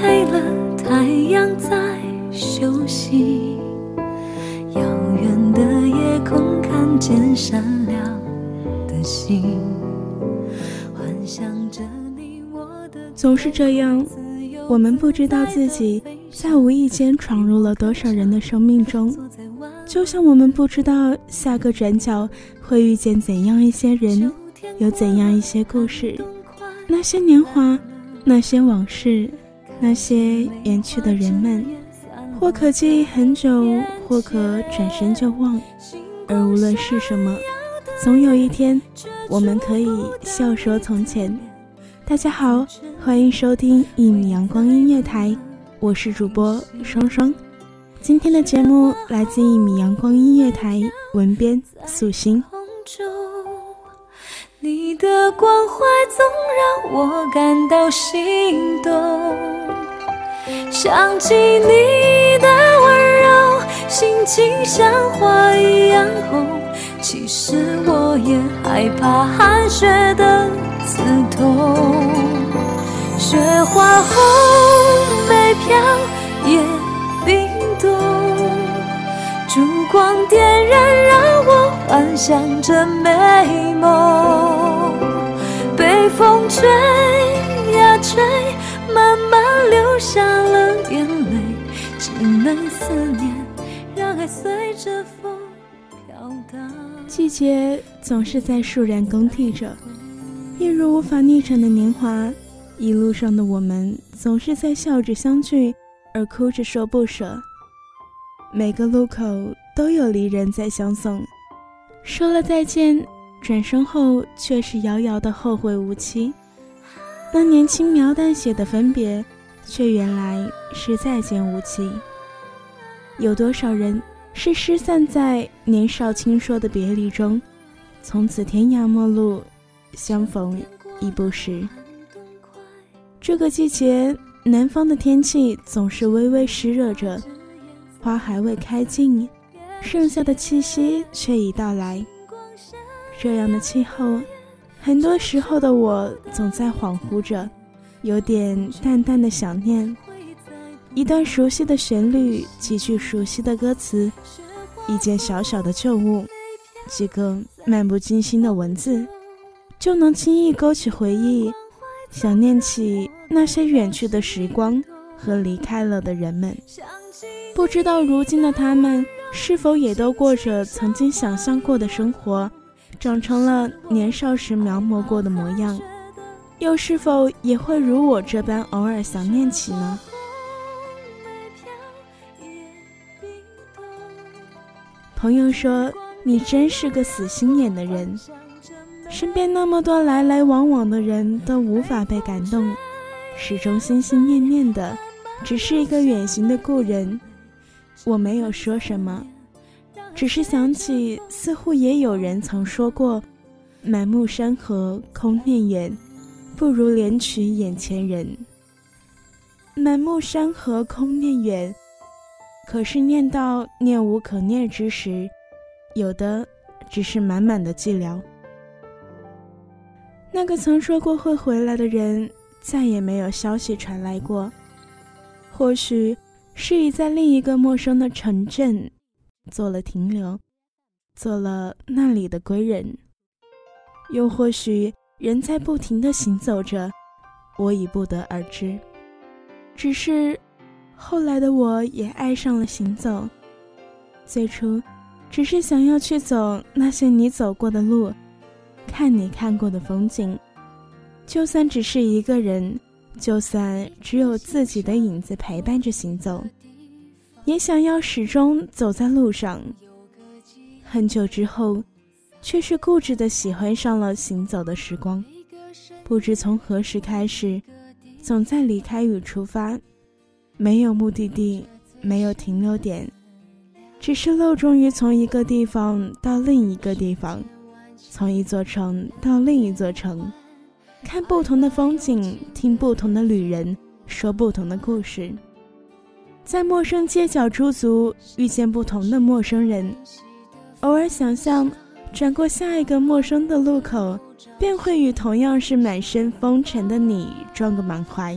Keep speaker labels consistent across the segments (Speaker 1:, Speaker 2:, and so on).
Speaker 1: 黑了，太阳在休息。遥远的夜空看见闪亮的星，幻想着你我的
Speaker 2: 总是这样，我们不知道自己在无意间闯入了多少人的生命中，就像我们不知道下个转角会遇见怎样一些人，有怎样一些故事。那些年华，那些往事，那些远去的人们，或可记忆很久，或可转身就忘。而无论是什么，总有一天，我们可以笑说从前。大家好，欢迎收听一米阳光音乐台，我是主播双双。今天的节目来自一米阳光音乐台，文编素心。
Speaker 1: 你的关怀总让我感到心动。想起你的温柔，心情像花一样红。其实我也害怕寒雪的刺痛。雪花红，梅飘也冰冻。烛光点燃，让我幻想着美梦。被风吹呀吹，慢下了眼泪，只能思念，让爱随着风飘荡。
Speaker 2: 季节总是在倏然更替着，一如无法逆转的年华。一路上的我们总是在笑着相聚，而哭着说不舍。每个路口都有离人在相送，说了再见，转身后却是遥遥的后会无期。那年轻描淡写的分别，却原来是再见无期。有多少人是失散在年少轻说的别离中，从此天涯陌路，相逢已不识。这个季节，南方的天气总是微微湿热着，花还未开尽，盛夏的气息却已到来。这样的气候，很多时候的我总在恍惚着，有点淡淡的想念。一段熟悉的旋律，几句熟悉的歌词，一件小小的旧物，几个漫不经心的文字，就能轻易勾起回忆。想念起那些远去的时光和离开了的人们，不知道如今的他们是否也都过着曾经想象过的生活，长成了年少时描摹过的模样，又是否也会如我这般偶尔想念起呢？朋友说：“你真是个死心眼的人。”身边那么多来来往往的人都无法被感动，始终心心念念的，只是一个远行的故人。我没有说什么，只是想起，似乎也有人曾说过：“满目山河空念远，不如怜取眼前人。”满目山河空念远，可是念到念无可念之时，有的只是满满的寂寥。那个曾说过会回来的人，再也没有消息传来过。或许是已在另一个陌生的城镇做了停留，做了那里的归人；又或许人在不停的行走着，我已不得而知。只是后来的我也爱上了行走。最初，只是想要去走那些你走过的路。看你看过的风景，就算只是一个人，就算只有自己的影子陪伴着行走，也想要始终走在路上。很久之后，却是固执的喜欢上了行走的时光。不知从何时开始，总在离开与出发，没有目的地，没有停留点，只是漏终于从一个地方到另一个地方。从一座城到另一座城，看不同的风景，听不同的旅人说不同的故事，在陌生街角驻足，遇见不同的陌生人，偶尔想象转过下一个陌生的路口，便会与同样是满身风尘的你撞个满怀。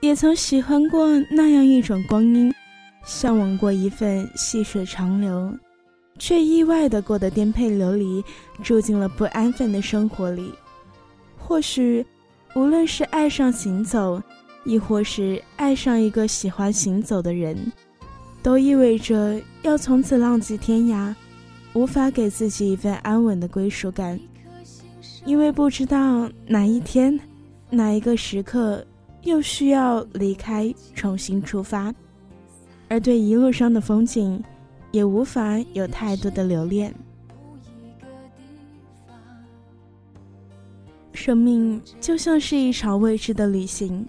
Speaker 2: 也曾喜欢过那样一种光阴，向往过一份细水长流，却意外的过得颠沛流离，住进了不安分的生活里。或许，无论是爱上行走，亦或是爱上一个喜欢行走的人，都意味着要从此浪迹天涯，无法给自己一份安稳的归属感。因为不知道哪一天，哪一个时刻，又需要离开，重新出发，而对一路上的风景，也无法有太多的留恋。生命就像是一场未知的旅行，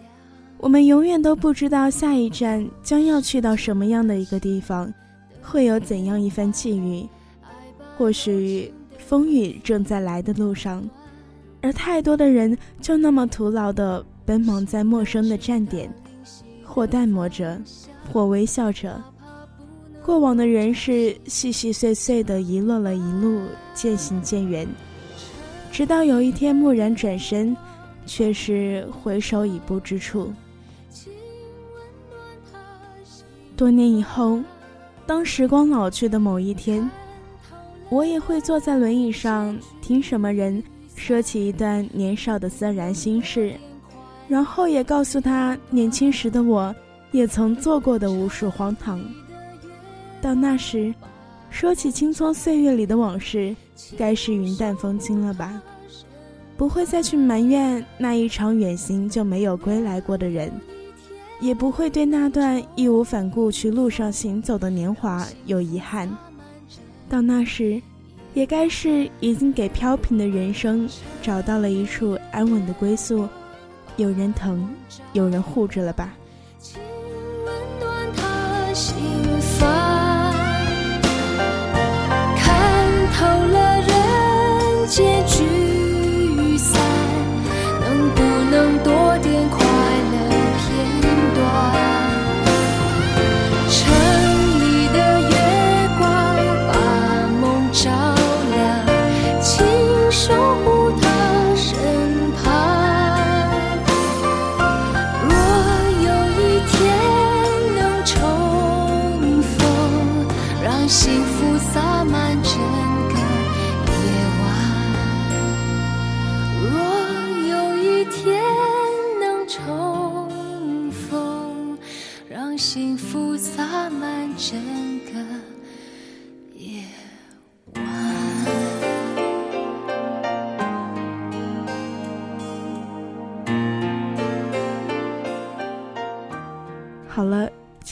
Speaker 2: 我们永远都不知道下一站将要去到什么样的一个地方，会有怎样一番际遇。或许风雨正在来的路上。而太多的人就那么徒劳的奔忙在陌生的站点，或淡漠着，或微笑着。过往的人事细细碎碎的遗落了一路，渐行渐远。直到有一天蓦然转身，却是回首已不知处。多年以后，当时光老去的某一天，我也会坐在轮椅上听什么人。说起一段年少的自然心事，然后也告诉他年轻时的我也曾做过的无数荒唐。到那时，说起青葱岁月里的往事，该是云淡风轻了吧？不会再去埋怨那一场远行就没有归来过的人，也不会对那段义无反顾去路上行走的年华有遗憾。到那时。也该是已经给飘萍的人生找到了一处安稳的归宿，有人疼，有人护着了吧。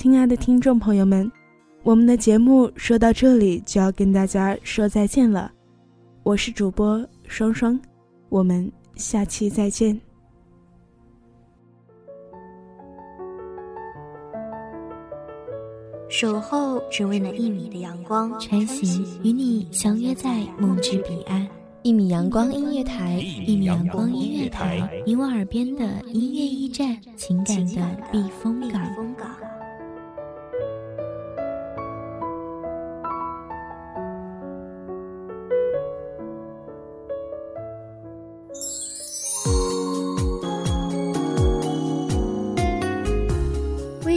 Speaker 2: 亲爱的听众朋友们，我们的节目说到这里就要跟大家说再见了。我是主播双双，我们下期再见。
Speaker 3: 守候只为那一米的阳光，
Speaker 4: 穿行与你相约在梦之彼岸。一米阳光音乐台，一米阳光音乐台，你我耳边的音乐驿站，情感的避风港。